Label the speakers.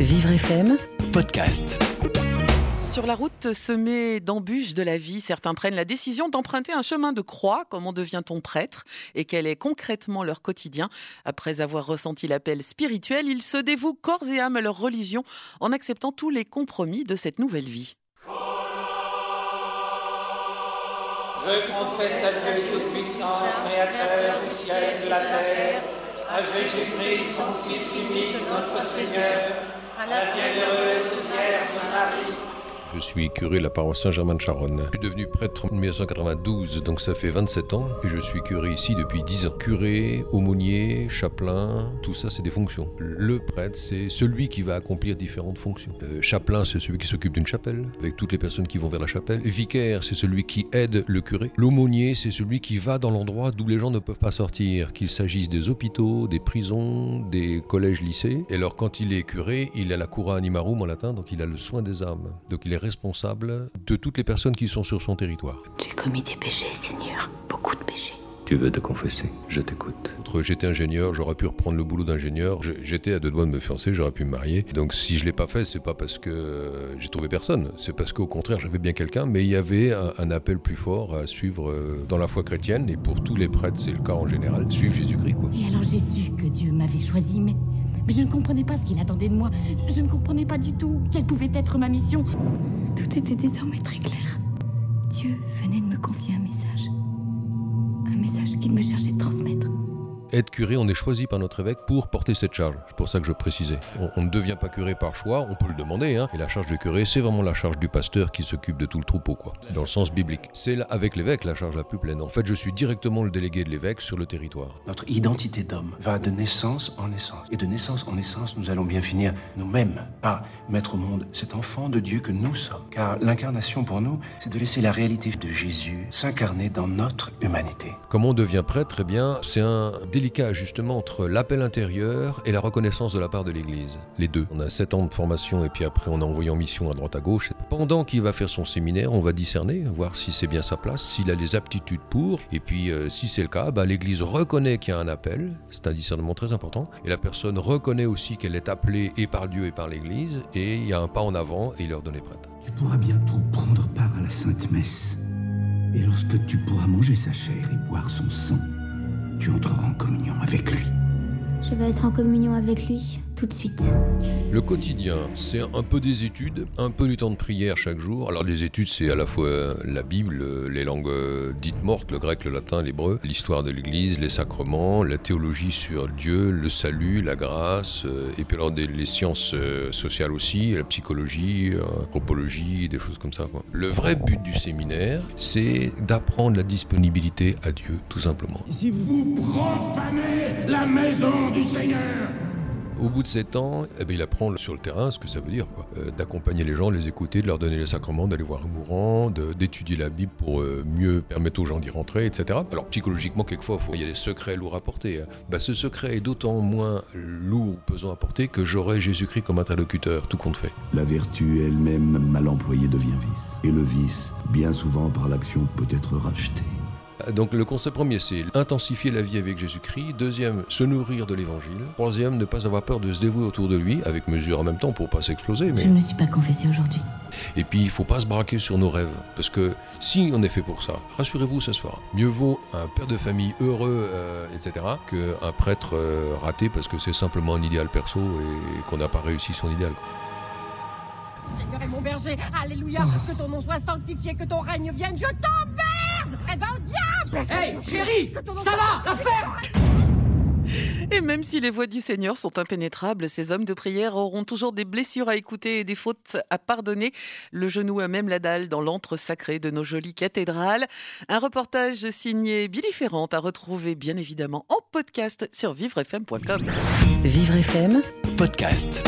Speaker 1: Vivre FM,
Speaker 2: podcast.
Speaker 3: Sur la route semée d'embûches de la vie, certains prennent la décision d'emprunter un chemin de croix. Comment devient-on prêtre Et quel est concrètement leur quotidien Après avoir ressenti l'appel spirituel, ils se dévouent corps et âme à leur religion en acceptant tous les compromis de cette nouvelle vie.
Speaker 4: Je confesse à Dieu Tout-Puissant, Créateur du ciel et de la terre, à Jésus-Christ, son Fils unique, notre Seigneur, à la bienheureuse Vierge Marie,
Speaker 5: Je suis curé de la paroisse Saint-Germain-de-Charonne. Je suis devenu prêtre en 1992, donc ça fait 27 ans, et je suis curé ici depuis 10 ans. Curé, aumônier, chapelain, tout ça c'est des fonctions. Le prêtre, c'est celui qui va accomplir différentes fonctions. Euh, chapelain, c'est celui qui s'occupe d'une chapelle, avec toutes les personnes qui vont vers la chapelle. Vicaire, c'est celui qui aide le curé. L'aumônier, c'est celui qui va dans l'endroit d'où les gens ne peuvent pas sortir, qu'il s'agisse des hôpitaux, des prisons, des collèges, lycées. Et alors quand il est curé, il a la cura animarum en latin, donc il a le soin des âmes. Responsable de toutes les personnes qui sont sur son territoire.
Speaker 6: J'ai commis des péchés, Seigneur, beaucoup de péchés.
Speaker 7: Tu veux te confesser? Je t'écoute.
Speaker 5: Entre j'étais ingénieur, j'aurais pu reprendre le boulot d'ingénieur. J'étais à deux doigts de me fiancer, j'aurais pu me marier. Donc si je l'ai pas fait, c'est pas parce que euh, j'ai trouvé personne. C'est parce qu'au contraire, j'avais bien quelqu'un, mais il y avait un, un appel plus fort à suivre euh, dans la foi chrétienne. Et pour tous les prêtres, c'est le cas en général. Suivre Jésus-Christ, quoi.
Speaker 6: Et alors j'ai su que Dieu m'avait choisi, mais, mais je ne comprenais pas ce qu'il attendait de moi. Je ne comprenais pas du tout quelle pouvait être ma mission. Tout était désormais très clair. Dieu venait de me confier un message. Un message qu'il me cherchait de transmettre.
Speaker 5: Être curé, on est choisi par notre évêque pour porter cette charge. C'est pour ça que je précisais. On, on ne devient pas curé par choix, on peut le demander. Hein. Et la charge de curé, c'est vraiment la charge du pasteur qui s'occupe de tout le troupeau, quoi. Dans le sens biblique. C'est avec l'évêque la charge la plus pleine. En fait, je suis directement le délégué de l'évêque sur le territoire.
Speaker 7: Notre identité d'homme va de naissance en naissance. Et de naissance en naissance, nous allons bien finir nous-mêmes par mettre au monde cet enfant de Dieu que nous sommes. Car l'incarnation pour nous, c'est de laisser la réalité de Jésus s'incarner dans notre humanité.
Speaker 5: Comment on devient prêtre? Eh bien, c'est un délicat ajustement entre l'appel intérieur et la reconnaissance de la part de l'Église. Les deux. On a sept ans de formation et puis après on est envoyé en mission à droite à gauche. Pendant qu'il va faire son séminaire, on va discerner, voir si c'est bien sa place, s'il a les aptitudes pour. Et puis euh, si c'est le cas, bah, l'Église reconnaît qu'il y a un appel. C'est un discernement très important. Et la personne reconnaît aussi qu'elle est appelée et par Dieu et par l'Église. Et il y a un pas en avant et il leur donne prêtre.
Speaker 8: Tu pourras bientôt prendre part à la Sainte Messe. Et lorsque tu pourras manger sa chair et boire son sang, tu entreras en communion avec lui.
Speaker 9: Je vais être en communion avec lui tout de suite.
Speaker 5: Le quotidien, c'est un peu des études, un peu du temps de prière chaque jour. Alors les études, c'est à la fois la Bible, les langues dites mortes, le grec, le latin, l'hébreu, l'histoire de l'Église, les sacrements, la théologie sur Dieu, le salut, la grâce, euh, et puis alors des- les sciences euh, sociales aussi, la psychologie, euh, anthropologie, des choses comme ça. quoi. Le vrai but du séminaire, c'est d'apprendre la disponibilité à Dieu, tout simplement.
Speaker 8: Si vous profanez la maison du Seigneur
Speaker 5: Au bout de sept ans, eh ben, il apprend sur le terrain ce que ça veut dire. Euh, d'accompagner les gens, de les écouter, de leur donner les sacrements, d'aller voir les mourants, de- d'étudier la Bible pour euh, mieux permettre aux gens d'y rentrer, etc. Alors psychologiquement, quelquefois, il y a des secrets lourds à porter. hein. Bah, ce secret est d'autant moins lourd ou pesant à porter que j'aurai Jésus-Christ comme interlocuteur, tout compte fait.
Speaker 8: La vertu elle-même mal employée devient vice. Et le vice, bien souvent par l'action, peut être racheté.
Speaker 5: Donc le concept premier, c'est intensifier la vie avec Jésus-Christ. Deuxième, se nourrir de l'Évangile. Troisième, ne pas avoir peur de se dévouer autour de lui, avec mesure en même temps pour pas s'exploser. Mais...
Speaker 6: Je ne me suis pas confessée aujourd'hui.
Speaker 5: Et puis, il faut pas se braquer sur nos rêves. Parce que si on est fait pour ça, rassurez-vous, ça se fera. Mieux vaut un père de famille heureux, euh, etc., qu'un prêtre euh, raté parce que c'est simplement un idéal perso et qu'on n'a pas réussi son idéal. quoi.
Speaker 10: Seigneur est mon berger, alléluia, que ton nom soit sanctifié, que ton règne vienne, je t'emmerde Hey, chérie, ça va, la ferme
Speaker 3: Et même si les voies du Seigneur sont impénétrables, ces hommes de prière auront toujours des blessures à écouter et des fautes à pardonner. Le genou a même la dalle dans l'antre sacré de nos jolies cathédrales. Un reportage signé Billy Ferrand à retrouver bien évidemment en podcast sur vivrefm.com.
Speaker 1: Vivre FM,
Speaker 2: Podcast.